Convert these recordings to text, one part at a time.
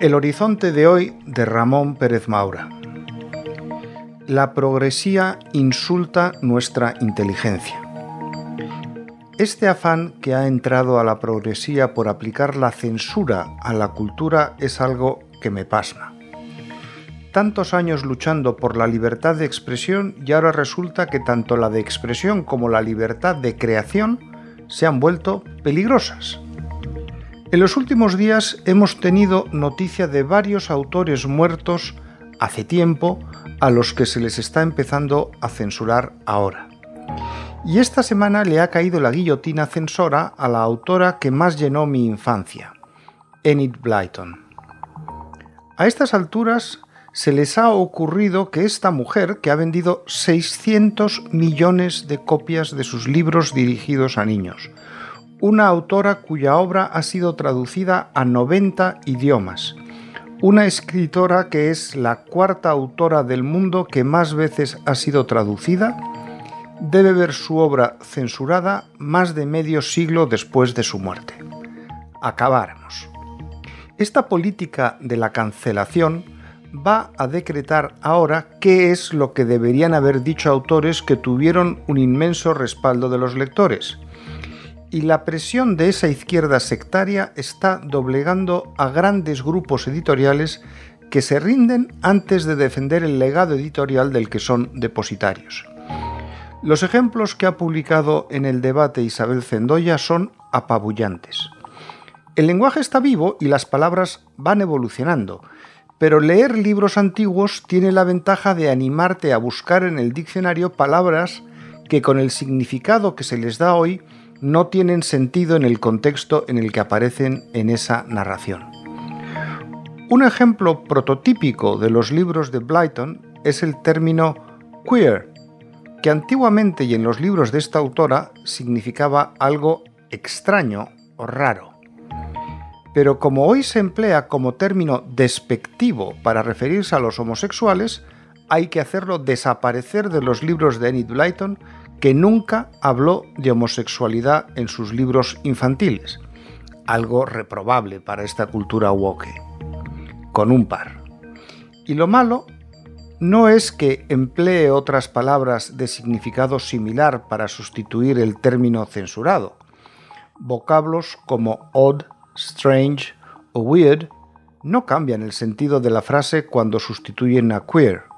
El horizonte de hoy de Ramón Pérez Maura. La progresía insulta nuestra inteligencia. Este afán que ha entrado a la progresía por aplicar la censura a la cultura es algo que me pasma. Tantos años luchando por la libertad de expresión y ahora resulta que tanto la de expresión como la libertad de creación se han vuelto peligrosas. En los últimos días hemos tenido noticia de varios autores muertos hace tiempo a los que se les está empezando a censurar ahora. Y esta semana le ha caído la guillotina censora a la autora que más llenó mi infancia, Enid Blyton. A estas alturas se les ha ocurrido que esta mujer, que ha vendido 600 millones de copias de sus libros dirigidos a niños, una autora cuya obra ha sido traducida a 90 idiomas, una escritora que es la cuarta autora del mundo que más veces ha sido traducida, debe ver su obra censurada más de medio siglo después de su muerte. Acabáramos. Esta política de la cancelación va a decretar ahora qué es lo que deberían haber dicho autores que tuvieron un inmenso respaldo de los lectores y la presión de esa izquierda sectaria está doblegando a grandes grupos editoriales que se rinden antes de defender el legado editorial del que son depositarios. Los ejemplos que ha publicado en el debate Isabel Zendoya son apabullantes. El lenguaje está vivo y las palabras van evolucionando, pero leer libros antiguos tiene la ventaja de animarte a buscar en el diccionario palabras que con el significado que se les da hoy no tienen sentido en el contexto en el que aparecen en esa narración. Un ejemplo prototípico de los libros de Blyton es el término queer, que antiguamente y en los libros de esta autora significaba algo extraño o raro. Pero como hoy se emplea como término despectivo para referirse a los homosexuales, hay que hacerlo desaparecer de los libros de Enid Blyton que nunca habló de homosexualidad en sus libros infantiles, algo reprobable para esta cultura woke, con un par. Y lo malo no es que emplee otras palabras de significado similar para sustituir el término censurado. Vocablos como odd, strange o weird no cambian el sentido de la frase cuando sustituyen a queer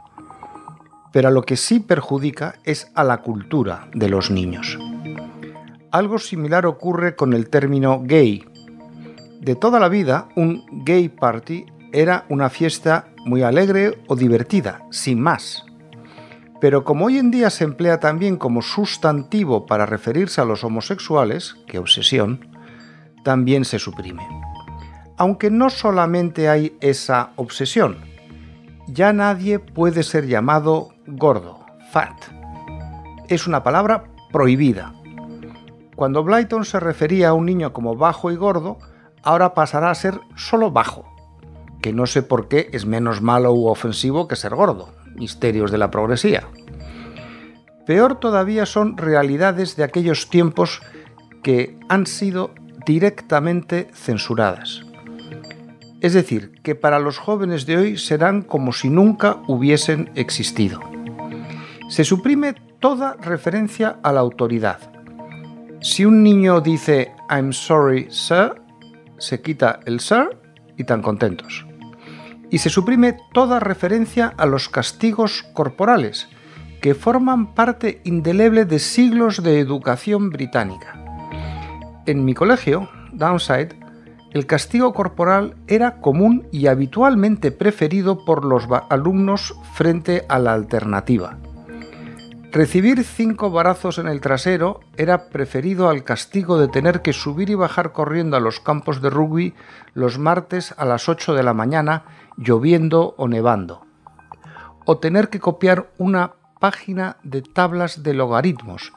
pero a lo que sí perjudica es a la cultura de los niños. Algo similar ocurre con el término gay. De toda la vida, un gay party era una fiesta muy alegre o divertida, sin más. Pero como hoy en día se emplea también como sustantivo para referirse a los homosexuales, qué obsesión, también se suprime. Aunque no solamente hay esa obsesión, ya nadie puede ser llamado gordo, fat. Es una palabra prohibida. Cuando Blyton se refería a un niño como bajo y gordo, ahora pasará a ser solo bajo, que no sé por qué es menos malo u ofensivo que ser gordo, misterios de la progresía. Peor todavía son realidades de aquellos tiempos que han sido directamente censuradas. Es decir, que para los jóvenes de hoy serán como si nunca hubiesen existido se suprime toda referencia a la autoridad. Si un niño dice I'm sorry, sir, se quita el sir y tan contentos. Y se suprime toda referencia a los castigos corporales, que forman parte indeleble de siglos de educación británica. En mi colegio, Downside, el castigo corporal era común y habitualmente preferido por los alumnos frente a la alternativa. Recibir cinco barazos en el trasero era preferido al castigo de tener que subir y bajar corriendo a los campos de rugby los martes a las 8 de la mañana, lloviendo o nevando. O tener que copiar una página de tablas de logaritmos,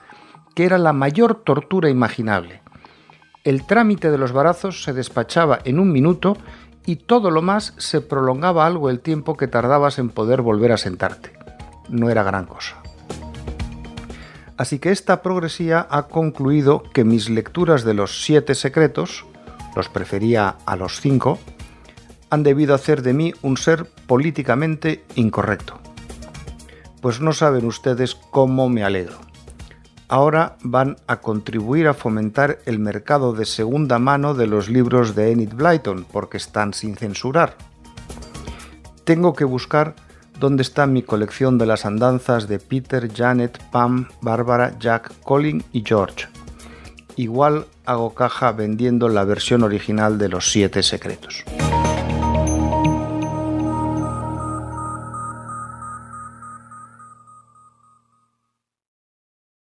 que era la mayor tortura imaginable. El trámite de los barazos se despachaba en un minuto y todo lo más se prolongaba algo el tiempo que tardabas en poder volver a sentarte. No era gran cosa. Así que esta progresía ha concluido que mis lecturas de los siete secretos, los prefería a los cinco, han debido hacer de mí un ser políticamente incorrecto. Pues no saben ustedes cómo me alegro. Ahora van a contribuir a fomentar el mercado de segunda mano de los libros de Enid Blyton porque están sin censurar. Tengo que buscar dónde está mi colección de las andanzas de Peter, Janet, Pam, Bárbara, Jack, Colin y George. Igual hago caja vendiendo la versión original de los siete secretos.